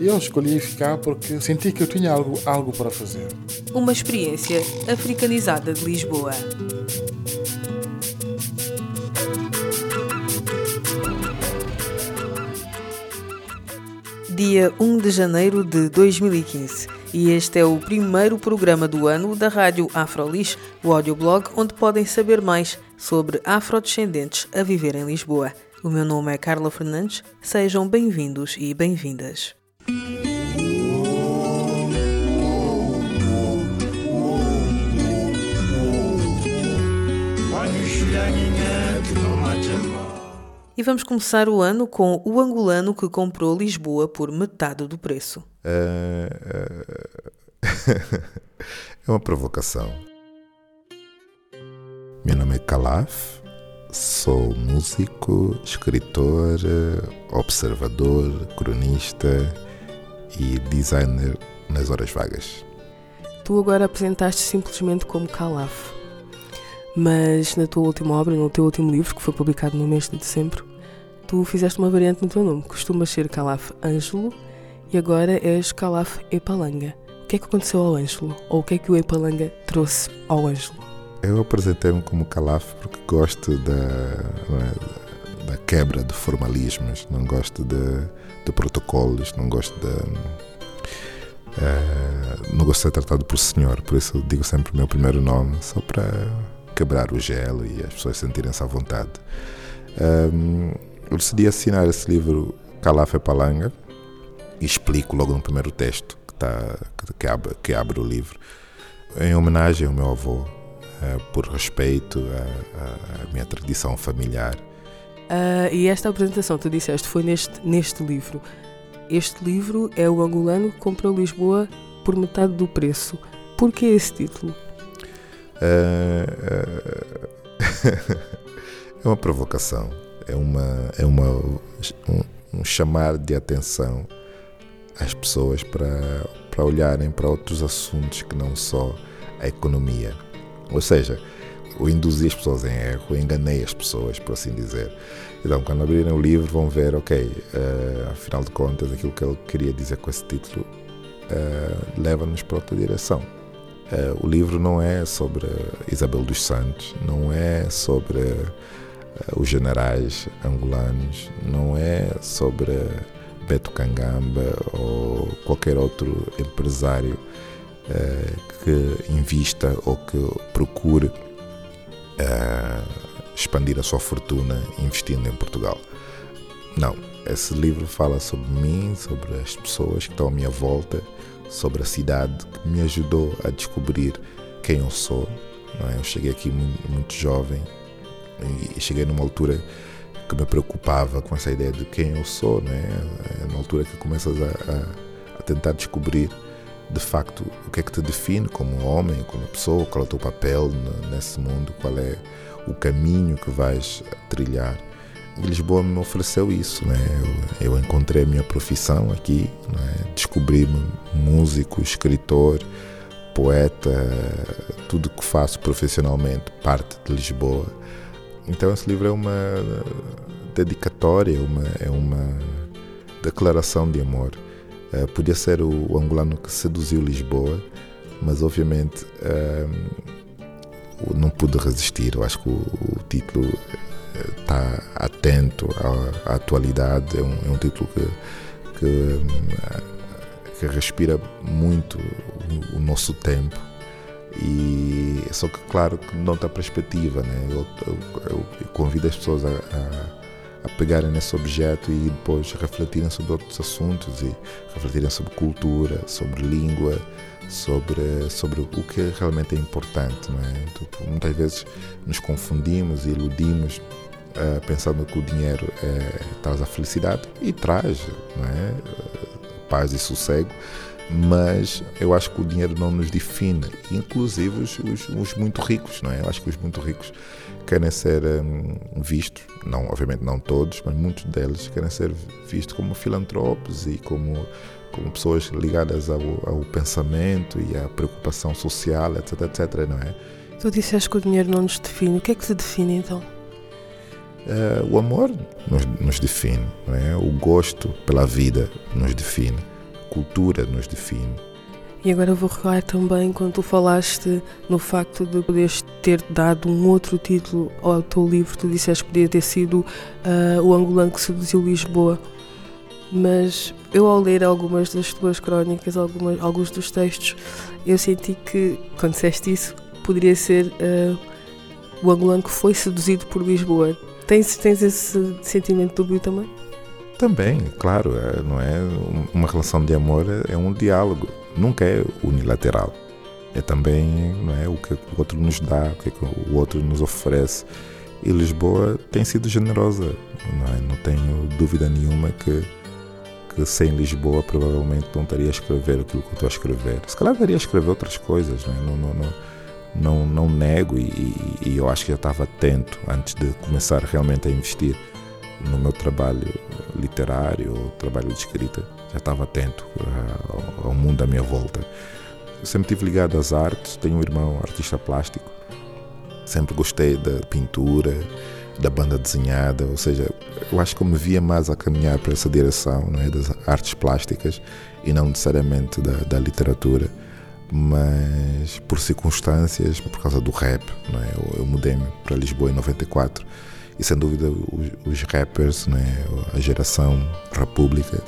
Eu escolhi ficar porque senti que eu tinha algo, algo para fazer. Uma experiência africanizada de Lisboa. Dia 1 de janeiro de 2015 e este é o primeiro programa do ano da Rádio Afrolis, o audioblog onde podem saber mais sobre afrodescendentes a viver em Lisboa. O meu nome é Carla Fernandes, sejam bem-vindos e bem-vindas. E vamos começar o ano com o angolano que comprou Lisboa por metade do preço. É, é uma provocação. Meu nome é Calaf, sou músico, escritor, observador, cronista e designer nas horas vagas. Tu agora apresentaste simplesmente como Calaf. Mas na tua última obra, no teu último livro, que foi publicado no mês de dezembro, tu fizeste uma variante no teu nome. Costumas ser Calaf Ângelo e agora és Calaf Epalanga. O que é que aconteceu ao Ângelo? Ou o que é que o Epalanga trouxe ao Ângelo? Eu apresentei-me como Calaf porque gosto da, da quebra de formalismos, não gosto de, de protocolos, não gosto de. Uh, não gosto de ser tratado por senhor, por isso digo sempre o meu primeiro nome, só para quebrar o gelo e as pessoas sentirem-se à vontade. Um, eu decidi assinar esse livro Calaf Palanga e explico logo no primeiro texto que, tá, que, abre, que abre o livro, em homenagem ao meu avô, uh, por respeito à, à, minha tradição familiar. Uh, e esta apresentação, tu disseste, foi neste, neste livro. Este livro é o angolano que comprou Lisboa por metade do preço. Por que esse título? Uh, é uma provocação, é, uma, é uma, um, um chamar de atenção às pessoas para, para olharem para outros assuntos que não só a economia. Ou seja, eu induzi as pessoas em erro, eu enganei as pessoas, por assim dizer. Então, quando abrirem o livro, vão ver, ok, uh, afinal de contas, aquilo que ele queria dizer com esse título uh, leva-nos para outra direção. Uh, o livro não é sobre Isabel dos Santos, não é sobre os generais angolanos, não é sobre Beto Cangamba ou qualquer outro empresário que invista ou que procure expandir a sua fortuna investindo em Portugal. Não, esse livro fala sobre mim, sobre as pessoas que estão à minha volta sobre a cidade que me ajudou a descobrir quem eu sou. É? Eu cheguei aqui muito, muito, jovem e cheguei numa altura que me preocupava com essa ideia de quem eu sou. Não é? é altura que começas a, a, a, tentar descobrir de facto o que é que te define como homem, como pessoa, qual é o teu papel nesse mundo, qual é o caminho que vais trilhar. Lisboa me ofereceu isso, né? Eu, eu encontrei a minha profissão aqui, né? descobri-me músico, escritor, poeta, tudo que faço profissionalmente parte de Lisboa. Então esse livro é uma dedicatória, uma, é uma declaração de amor. Uh, podia ser o, o, angolano que seduziu Lisboa, mas obviamente uh, não pude resistir. Eu acho que o, o título está atento à, à atualidade. É um, é um, título que, que, que respira muito o, o, nosso tempo. E só que, claro, que não está perspectiva. Né? Eu, eu, eu, convido as pessoas a, a, a pegarem nesse objeto e depois refletirem sobre outros assuntos e refletirem sobre cultura, sobre língua, sobre, sobre o que realmente é importante. Não é? Tipo, muitas vezes nos confundimos e iludimos uh, pensando que o dinheiro é, traz a felicidade e traz não é? paz e sossego, mas eu acho que o dinheiro não nos define, inclusive os, os, os muito ricos, não é? Eu acho que os muito ricos querem ser um, vistos, não, obviamente não todos, mas muitos deles querem ser vistos como filantropos e como, como pessoas ligadas ao, ao pensamento e à preocupação social, etc, etc, não é? Tu disseste que o dinheiro não nos define. O que é que te define então? Uh, o amor nos, nos define, não é? o gosto pela vida nos define, cultura nos define. E agora vou recuar também quando tu falaste no facto de poderes ter dado um outro título ao teu livro, tu disseste que podia ter sido uh, O Angolano que Seduziu Lisboa. Mas eu ao ler algumas das tuas crónicas, algumas, alguns dos textos, eu senti que, quando disseste isso, poderia ser uh, o angolano que foi seduzido por Lisboa. Tens, tens esse sentimento dúbio também? Também, claro, é, não é? Uma relação de amor é um diálogo, nunca é unilateral. É também não é, o que o outro nos dá, o que o outro nos oferece. E Lisboa tem sido generosa, não, é? não tenho dúvida nenhuma que, que sem Lisboa provavelmente não estaria a escrever aquilo que eu estou a escrever. Se calhar estaria a escrever outras coisas, não, é? não, não, não não, não nego e, e, eu acho que já estava atento antes de começar realmente a investir no meu trabalho literário ou trabalho de escrita, já estava atento ao, ao mundo à minha volta. Eu sempre estive ligado às artes, tenho um irmão artista plástico, sempre gostei da pintura, da banda desenhada, ou seja, eu acho que eu me via mais a caminhar para essa direção não é, das artes plásticas e não necessariamente da, da literatura mas por circunstâncias, por causa do rap, não é? eu, eu mudei-me para Lisboa em 94 e sem dúvida os, os rappers, é? a geração República,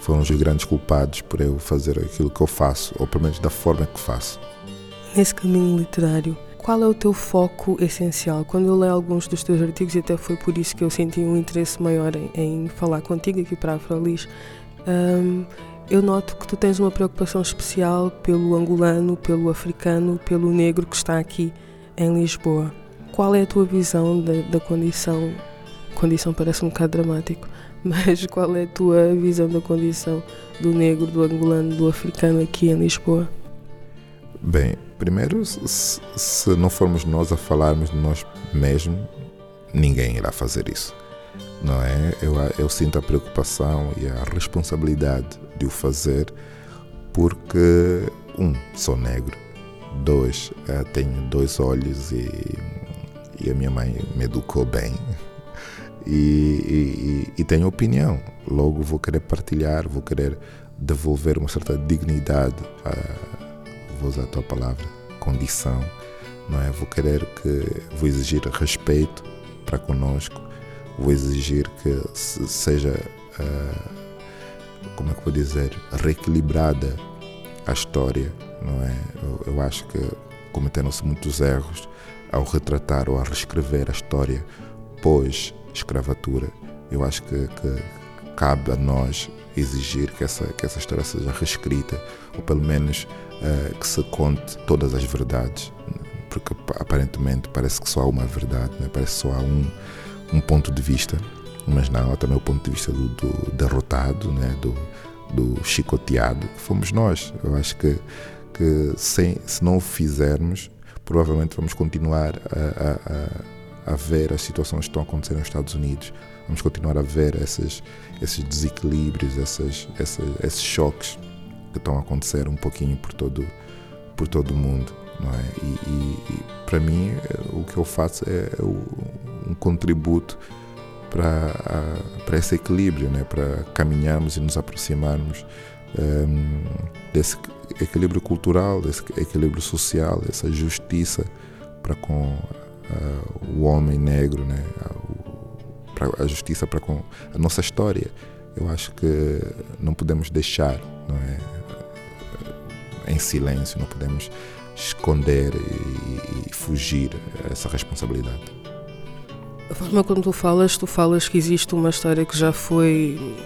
foram os grandes culpados por eu fazer aquilo que eu faço, ou pelo menos da forma que faço. Nesse caminho literário, qual é o teu foco essencial? Quando eu leio alguns dos teus artigos, e até foi por isso que eu senti um interesse maior em, em falar contigo aqui para a Afrolis, um, eu noto que tu tens uma preocupação especial pelo angolano, pelo africano, pelo negro que está aqui em Lisboa. Qual é a tua visão da, da condição? Condição parece um bocado dramático, mas qual é a tua visão da condição do negro, do angolano, do africano aqui em Lisboa? Bem, primeiro, se, não formos nós a falarmos de nós mesmos, ninguém irá fazer isso não é? Eu, eu sinto a preocupação e a responsabilidade de o fazer porque, um, sou negro, dois, eh, tenho dois olhos e, e a minha mãe me educou bem e, e, e tenho opinião. Logo vou querer partilhar, vou querer devolver uma certa dignidade, vou usar a tua palavra, condição, não é? Vou querer que, vou exigir respeito para conosco, vou exigir que seja, uh, como é que vou dizer, reequilibrada a história, não é? Eu, eu acho que cometeram-se muitos erros ao retratar ou a reescrever a história pós-escravatura. Eu acho que, que, cabe a nós exigir que essa, que essa história seja reescrita, ou pelo menos uh, que se conte todas as verdades, porque aparentemente parece que só há uma verdade, né? parece que só há um um ponto de vista, mas não, há também o ponto de vista do, do derrotado, né? do, do chicoteado, que fomos nós. Eu acho que, que sem, se não o fizermos, provavelmente vamos continuar a, a, a, ver as situações que estão acontecendo nos Estados Unidos, vamos continuar a ver esses, esses desequilíbrios, essas, essas, esses choques que estão a acontecer um pouquinho por todo, por todo o mundo. Não é? e, e, e para mim, o que eu faço é o, um contributo para, para esse equilíbrio, né? para caminharmos e nos aproximarmos um, desse equilíbrio cultural, desse equilíbrio social, dessa justiça para com uh, o homem negro, né? a, a justiça para com a nossa história. Eu acho que não podemos deixar não é? em silêncio, não podemos esconder e, e fugir essa responsabilidade. A forma como tu falas, tu falas que existe uma história que já foi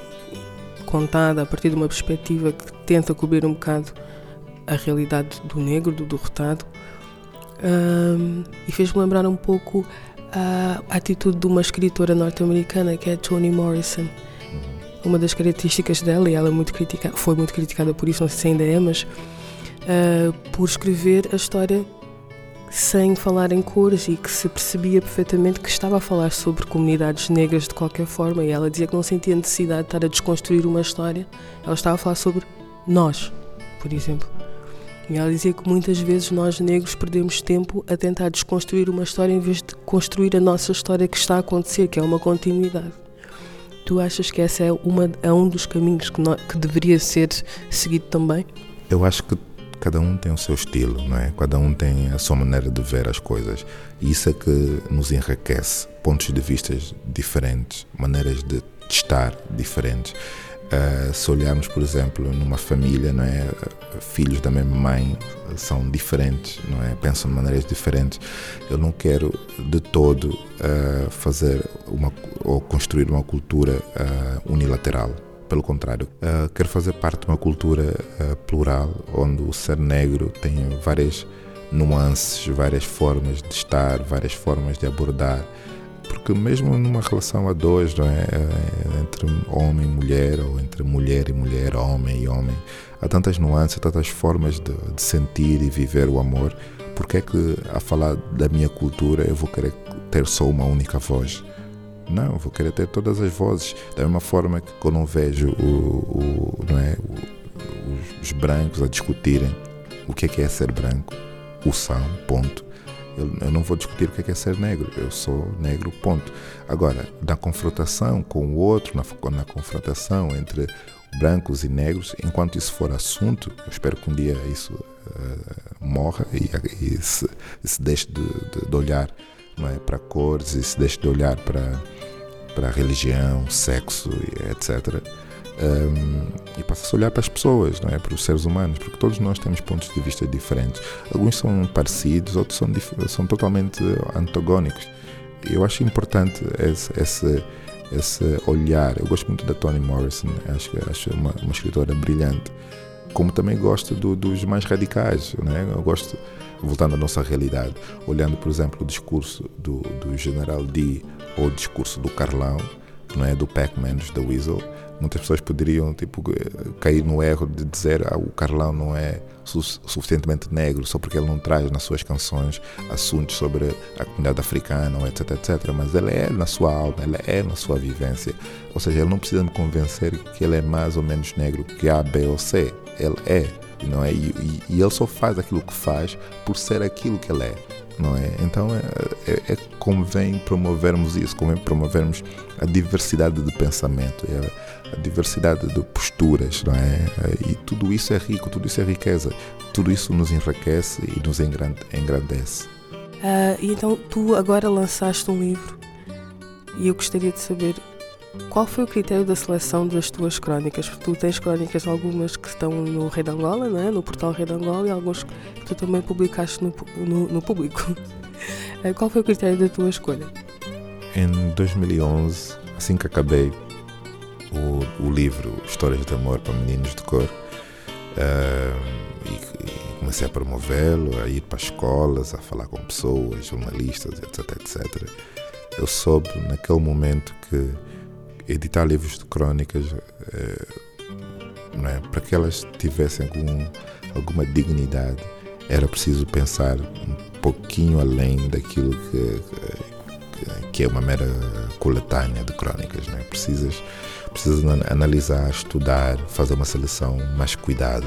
contada a partir de uma perspectiva que tenta cobrir um bocado a realidade do negro, do derrotado, um, e fez-me lembrar um pouco a atitude de uma escritora norte-americana que é Toni Morrison. uma das características dela, e ela é muito critica, foi muito criticada por isso, não sei se ainda é, mas uh, por escrever a história sem falar em cores e que se percebia perfeitamente que estava a falar sobre comunidades negras de qualquer forma e ela dizia que não sentia necessidade de estar a desconstruir uma história, ela estava a falar sobre nós, por exemplo. E ela dizia que muitas vezes nós negros perdemos tempo a tentar desconstruir uma história em vez de construir a nossa história que está a acontecer, que é uma continuidade. Tu achas que esse é, uma, é um dos caminhos que, que deveria ser seguido também? Eu acho que cada um tem o seu estilo, não é? Cada um tem a sua maneira de ver as coisas. E isso é que nos enriquece. Pontos de vista diferentes, maneiras de estar diferentes. Uh, se olharmos, por exemplo, numa família, não é? filhos da mesma mãe são diferentes, não é? pensam de maneiras diferentes. Eu não quero de todo uh, fazer uma ou construir uma cultura uh, unilateral. Pelo contrário, quero fazer parte de uma cultura plural, onde o ser negro tem várias nuances, várias formas de estar, várias formas de abordar porque mesmo numa relação a dois, é? é? entre homem e mulher, ou entre mulher e mulher, homem e homem, há tantas nuances, tantas formas de, de sentir e viver o amor. Porque é que a falar da minha cultura eu vou querer ter só uma única voz? Não, vou querer ter todas as vozes. Da mesma forma que quando eu vejo o, o não é, o, os brancos a discutirem o que é, que é ser branco, o são, ponto eu, eu, não vou discutir o que é, é ser negro, eu sou negro, ponto. Agora, na confrontação com o outro, na, na confrontação entre brancos e negros, enquanto isso for assunto, eu espero que um dia isso uh, morra e, e se, se, deixe de, de, de olhar é, para cores e se deixe de olhar para, para religião, sexo, etc um, e passa a olhar para as pessoas, não é? para os seres humanos, porque todos nós temos pontos de vista diferentes. Alguns são parecidos, outros são, são totalmente antagónicos. Eu acho importante esse, esse, esse olhar. Eu gosto muito da Toni Morrison, acho, acho uma, uma escritora brilhante. Como também gosto do, dos mais radicais, né? eu gosto, voltando à nossa realidade, olhando, por exemplo, o discurso do, do General D ou o discurso do Carlão, não é? do Pac-Man, da Weasel Muitas pessoas poderiam tipo, cair no erro de dizer ah, o Carlão não é su suficientemente negro só porque ele não traz nas suas canções assuntos sobre a comunidade africana, etc, etc. Mas ele é na sua alma, ele é na sua vivência. Ou seja, ele não precisa me convencer que ele é mais ou menos negro que A, B ou C. Ele é. Não é? E, e, e ele só faz aquilo que faz por ser aquilo que ele é não é? Então é, é, é, convém promovermos isso, convém promovermos a diversidade de pensamento, a, a, diversidade de posturas, não é? E tudo isso é rico, tudo isso é riqueza, tudo isso nos enriquece e nos engrandece. Uh, e então tu agora lançaste um livro e eu gostaria de saber qual foi o critério da seleção das tuas crónicas? Tu tens crónicas algumas que estão no Rei de Angola, não é? no portal Rei de Angola, e algumas que tu também publicaste no, no, no público. Eh, qual foi o critério da tua escolha? Em 2011, assim que acabei o, o livro Histórias de Amor para Meninos de Cor, uh, e, e, comecei a promovê-lo, a ir para escolas, a falar com pessoas, jornalistas, etc, etc. Eu soube naquele momento que editar livros de crónicas é, é, para que elas tivessem algum, alguma dignidade era preciso pensar um pouquinho além daquilo que, que é uma mera coletânea de crónicas. Né? Precisas, precisas analisar, estudar, fazer uma seleção mais cuidada.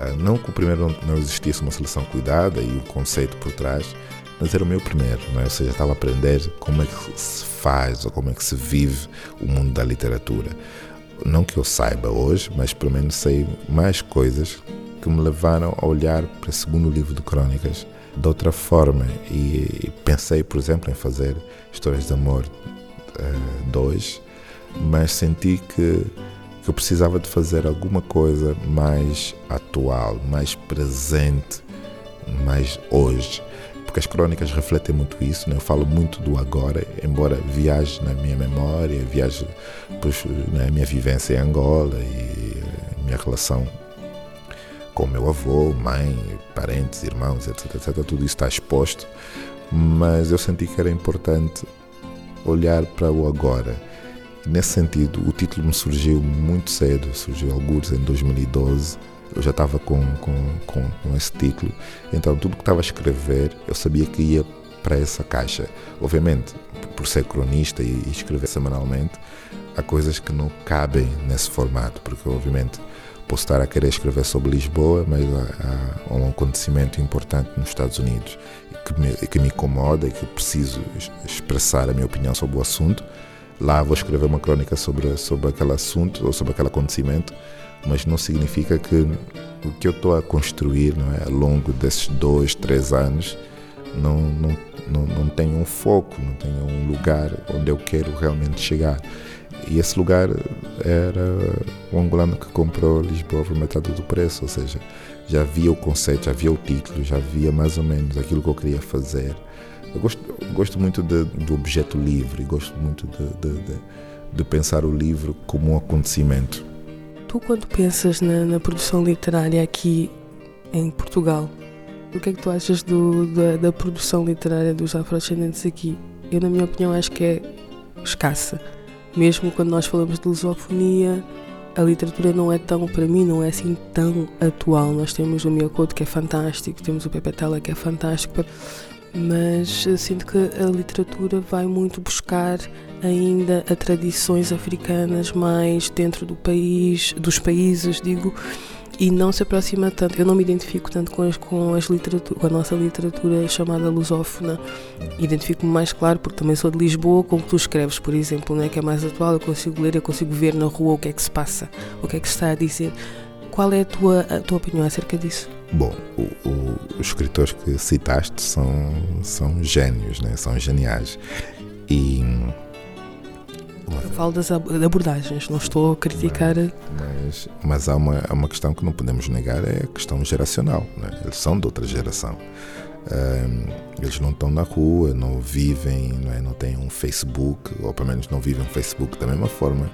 Ah, não que o primeiro não existisse uma seleção cuidada e o conceito por trás, mas era o meu primeiro, é? ou seja, estava a aprender como é que se faz ou como é que se vive o mundo da literatura. Não que eu saiba hoje, mas pelo menos sei mais coisas que me levaram a olhar para o segundo livro de crônicas de outra forma e pensei, por exemplo, em fazer Histórias de Amor 2, uh, mas senti que, que eu precisava de fazer alguma coisa mais atual, mais presente, mais hoje porque as crónicas refletem muito isso. Né? Eu falo muito do agora, embora viaje na minha memória, viaje na minha vivência em Angola e minha relação com meu avô, mãe, parentes, irmãos, etc, etc. Tudo isso está exposto, mas eu senti que era importante olhar para o agora nesse sentido, o título me surgiu muito cedo, surgiu alguns em 2012. Eu já estava com, com, com, com esse título, então tudo que estava a escrever eu sabia que ia para essa caixa. Obviamente, por ser cronista e escrever semanalmente, há coisas que não cabem nesse formato, porque obviamente posso estar a querer escrever sobre Lisboa, mas há, há um acontecimento importante nos Estados Unidos que me, que me incomoda e que preciso expressar a minha opinião sobre o assunto. Lá vou escrever uma crônica sobre, sobre aquele assunto ou sobre aquele acontecimento, mas não significa que o que eu estou a construir não é, ao longo desses dois, três anos não, não, não, não tem um foco, não tem um lugar onde eu quero realmente chegar. E esse lugar era o angolano que comprou Lisboa por metade do preço, ou seja, já havia o conceito, já havia o título, já havia mais ou menos aquilo que eu queria fazer. Eu gosto, gosto muito de, do objeto livre, gosto muito de, de, de, de, pensar o livro como um acontecimento. Tu, quando pensas na, na produção literária aqui em Portugal, o que é que tu achas do, da, da produção literária dos afrodescendentes aqui? Eu, na minha opinião, acho que é escassa. Mesmo quando nós falamos de lusofonia, a literatura não é tão, para mim, não é assim tão atual. Nós temos o Miyakoto que é fantástico, temos o Pepe Tela que é fantástico, mas sinto que a literatura vai muito buscar ainda a tradições africanas mais dentro do país, dos países, digo, e não se aproxima tanto. Eu não me identifico tanto com, as, com, as literatura, com a nossa literatura chamada lusófona. Identifico-me mais claro porque também sou de Lisboa, como tu escreves, por exemplo, né, que é mais atual. Eu consigo ler, eu consigo ver na rua o que é que se passa, o que é que se está a dizer. Qual é a tua, a tua opinião acerca disso? Bom, o, o, os escritores que citaste são, são gênios, né? são geniais. E falo das abordagens, não estou a criticar. Mas, mas há, uma, uma questão que não podemos negar, é a questão geracional. Né? Eles são de outra geração. Um, eles não estão na rua, não vivem, não, é? não têm um Facebook, ou pelo menos não vivem um Facebook da mesma forma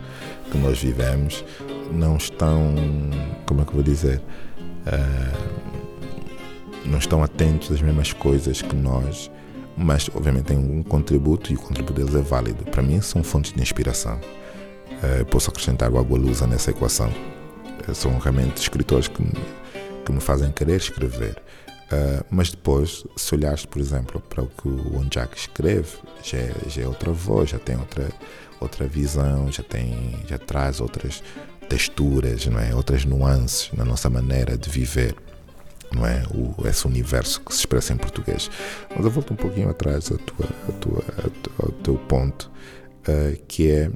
que nós vivemos. Não estão, como é que eu vou dizer? Uh, não estão atentos às mesmas coisas que nós mas obviamente tem um contributo e o contributo deles é válido. Para mim, são fontes de inspiração. Uh, posso acrescentar o Agualusa nessa equação. Uh, são realmente escritores que me, que me fazem querer escrever. Uh, mas depois, se olhares, por exemplo, para o que o Onjak escreve, já é, já é outra voz, já tem outra, outra visão, já, tem, já traz outras texturas, não é? outras nuances na nossa maneira de viver não é? O, esse universo que se expressa em português. Mas eu volto um pouquinho atrás tua, tua, ao teu ponto, uh, que é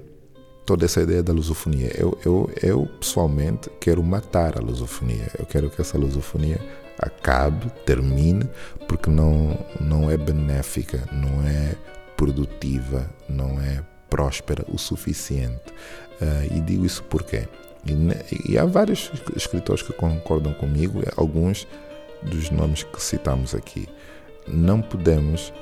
toda essa ideia da lusofonia. Eu, eu, eu pessoalmente quero matar a lusofonia. Eu quero que essa lusofonia acabe, termine, porque não, não é benéfica, não é produtiva, não é próspera o suficiente. Uh, e digo isso porque e, e, há vários escritores que concordam comigo, alguns dos nomes que citamos aqui. Não podemos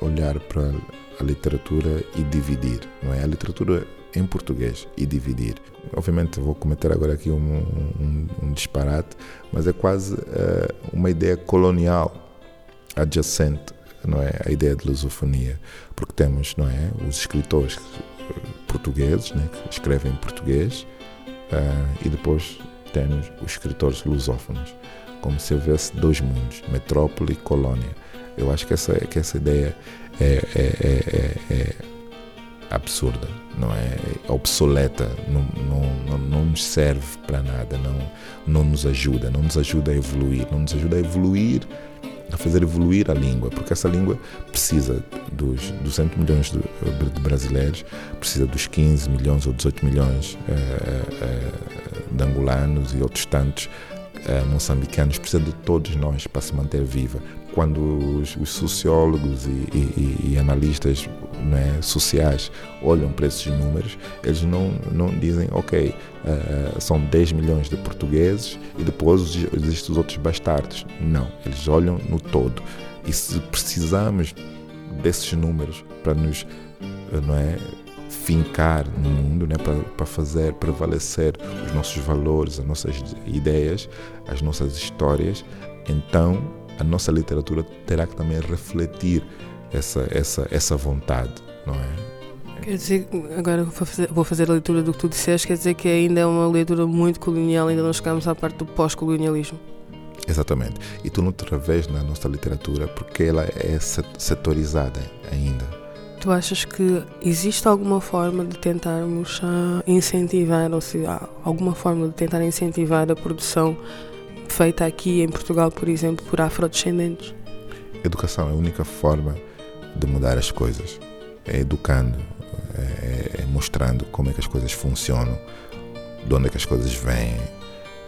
olhar para a literatura e dividir, não é? A literatura em português e dividir. Obviamente vou cometer agora aqui um, um, um disparate, mas é quase uh, uma ideia colonial adjacente, não é? A ideia de lusofonia, porque temos, não é? Os escritores portugueses, né? que escrevem em português, Uh, e depois temos os escritores lusófonos, como se houvesse dois mundos, metrópole e colônia. Eu acho que essa, que essa ideia é, é, é, é absurda, não é? é obsoleta, não, não, não, não nos serve para nada, não, não nos ajuda, não nos ajuda a evoluir, não nos ajuda a evoluir a fazer evoluir a língua, porque essa língua precisa dos 200 milhões de, de brasileiros, precisa dos 15 milhões ou 18 milhões uh, uh, de angolanos e outros tantos uh, moçambicanos, precisa de todos nós para se manter viva. Quando os, os sociólogos e, e, e analistas né, sociais olham para esses números, eles não, não dizem, ok, uh, são 10 milhões de portugueses e depois existem os outros bastardos. Não, eles olham no todo. E se precisamos desses números para nos não é, fincar no mundo, né, para, para fazer prevalecer os nossos valores, as nossas ideias, as nossas histórias, então a nossa literatura terá que também refletir essa, essa, essa vontade, não é? Quer dizer, agora vou fazer, vou fazer a leitura do que tu disseste, quer dizer que ainda é uma leitura muito colonial, ainda não chegamos à parte do pós-colonialismo. Exatamente. E tu não te revês na nossa literatura porque ela é setorizada ainda. Tu achas que existe alguma forma de tentarmos uh, incentivar, ou se há alguma forma de tentar incentivar a produção feita aqui em Portugal, por exemplo, por afrodescendentes? Educação é a única forma de mudar as coisas. É educando, é, é mostrando como é que as coisas funcionam, de onde é que as coisas vêm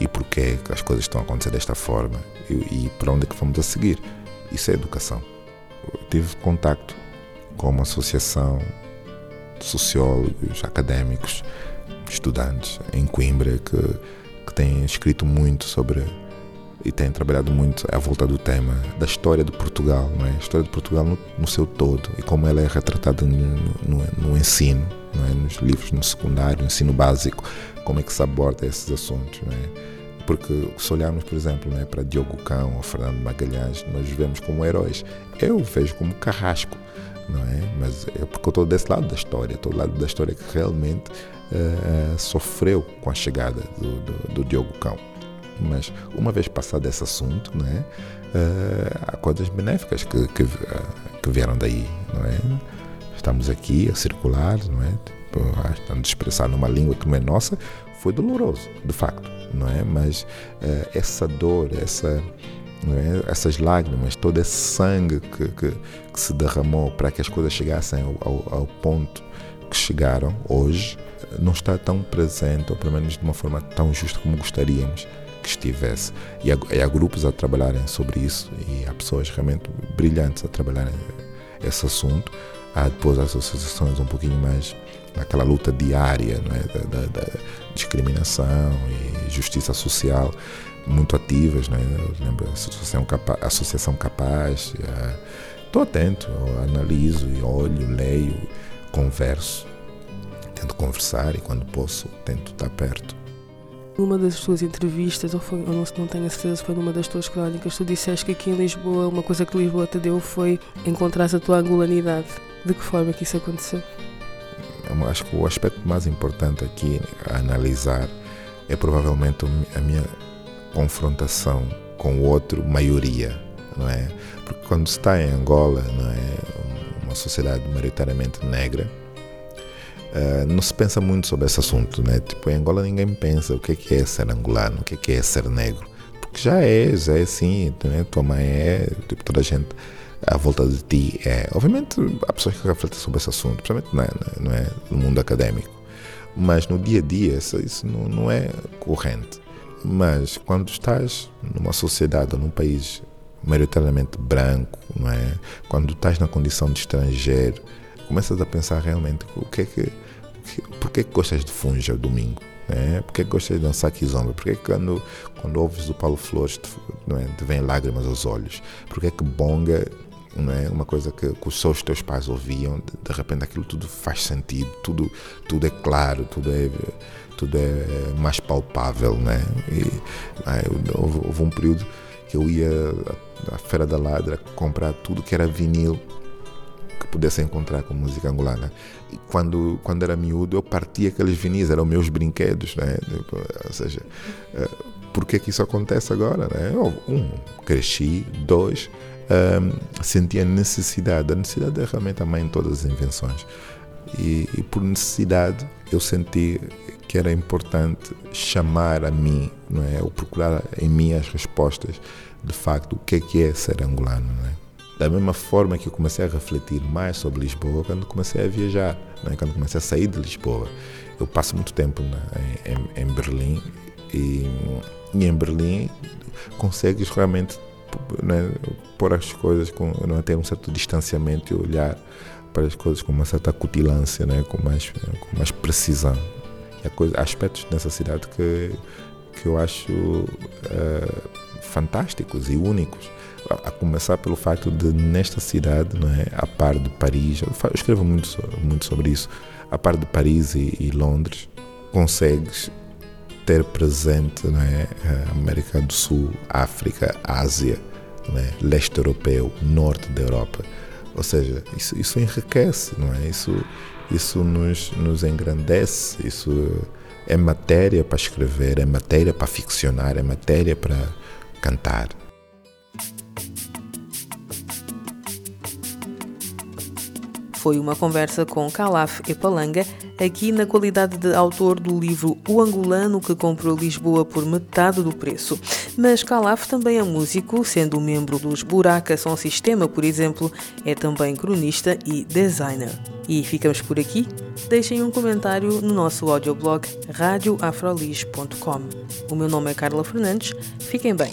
e porquê que as coisas estão a acontecer desta forma e, e para onde é que vamos a seguir. Isso é educação. Eu tive contacto com uma associação de sociólogos, académicos, estudantes em Coimbra que, que têm escrito muito sobre e têm trabalhado muito à volta do tema da história de Portugal, não é? a história de Portugal no, no seu todo e como ela é retratada no, no, no ensino, é? nos livros no secundário, no ensino básico, como é que se aborda esses assuntos. Não é? Porque se olharmos, por exemplo, né, para Diogo Cão ou Fernando Magalhães, nós vemos como heróis. Eu vejo como carrasco, não é? Mas é porque eu estou desse lado da história, estou do lado da história que realmente uh, sofreu com a chegada do, do, do, Diogo Cão. Mas uma vez passado esse assunto, não é? Uh, há coisas benéficas que, que, uh, que, vieram daí, não é? Estamos aqui a circular, não é? Tipo, estamos a expressar numa língua que não é nossa, foi doloroso, de facto, não é? Mas uh, essa dor, essa, é? essas lágrimas, todo esse sangue que, que, que, se derramou para que as coisas chegassem ao, ao, ao ponto que chegaram hoje, não está tão presente, ou pelo menos de uma forma tão justa como gostaríamos que estivesse. E há, e há, grupos a trabalharem sobre isso e há pessoas realmente brilhantes a trabalharem esse assunto. Há depois as associações um pouquinho mais naquela luta diária é? da, da, da, discriminação e justiça social muito ativas, né? Lembro a Associação Associação Capaz estou atento, analiso e olho, leio, converso, tento conversar e quando posso tento estar perto. Numa das tuas entrevistas, ou, foi, ou não, não tenho a certeza se foi numa das tuas crónicas, tu disseste que aqui em Lisboa, uma coisa que Lisboa te deu foi encontrar a tua angolanidade. De que forma que isso aconteceu? acho que o aspecto mais importante aqui a analisar é provavelmente a minha confrontação com o outro, maioria, não é? Porque quando se está em Angola, não é, uma sociedade maioritariamente negra, uh, não se pensa muito sobre esse assunto, né? Tipo, em Angola ninguém pensa o que é, que é ser angolano, o que é, que é ser negro, porque já é, já é assim, né? tua mãe é, tipo, toda a gente à volta de ti é. Obviamente, há pessoas que refletem sobre esse assunto, principalmente não é, não é no mundo académico, mas no dia a dia isso, isso não, não é corrente. Mas quando estás numa sociedade ou num país maioritariamente branco, não é? Quando estás na condição de estrangeiro, começas a pensar realmente o que é que, por que, que gostas de ao domingo? É, porque gostas de dançar kizomba? Porque quando, quando ouves o Paulo Flores te, não é, te vem lágrimas aos olhos? Porque é que bonga não é uma coisa que, que só os teus pais ouviam, de, de, repente aquilo tudo faz sentido, tudo, tudo é claro, tudo é, tudo é mais palpável, né? E aí, houve, houve um período que eu ia à Feira da Ladra comprar tudo que era vinil que pudesse encontrar com música angolana. E quando, quando era miúdo, eu partia aqueles vinis, eram meus brinquedos, né? Tipo, ou seja, eh, por que que isso acontece agora, né? Um, cresci, dois, um, senti a necessidade. A necessidade é realmente a mãe de todas as invenções. E, e, por necessidade eu senti que era importante chamar a mim, não é? Ou procurar em mim as respostas de facto o que é que é ser angolano? Da mesma forma que eu comecei a refletir mais sobre Lisboa quando comecei a viajar, não é? quando comecei a sair de Lisboa. Eu passo muito tempo em, em, Berlim e, e em Berlim consegues realmente né, pôr as coisas com não ter um certo distanciamento e olhar para as coisas com uma certa cutilância, né, com mais com mais precisão. Há, há aspectos nessa cidade que que eu acho uh, fantásticos e únicos. A, começar pelo facto de nesta cidade, não é, a par de Paris, eu, escrevo muito muito sobre isso, a par de Paris e, e Londres, consegues ter presente é, a América do Sul, África, Ásia, é, leste europeu, norte da Europa, Ou seja, isso, isso enriquece, não é? Isso, isso nos, nos engrandece, isso é matéria para escrever, é matéria para ficcionar, é matéria para cantar. Foi uma conversa com Calaf Epalanga, aqui na qualidade de autor do livro O Angolano que comprou Lisboa por metade do preço. Mas Calaf também é músico, sendo membro dos Buraca Som Sistema, por exemplo, é também cronista e designer. E ficamos por aqui. Deixem um comentário no nosso audioblog radioafrolis.com. O meu nome é Carla Fernandes. Fiquem bem.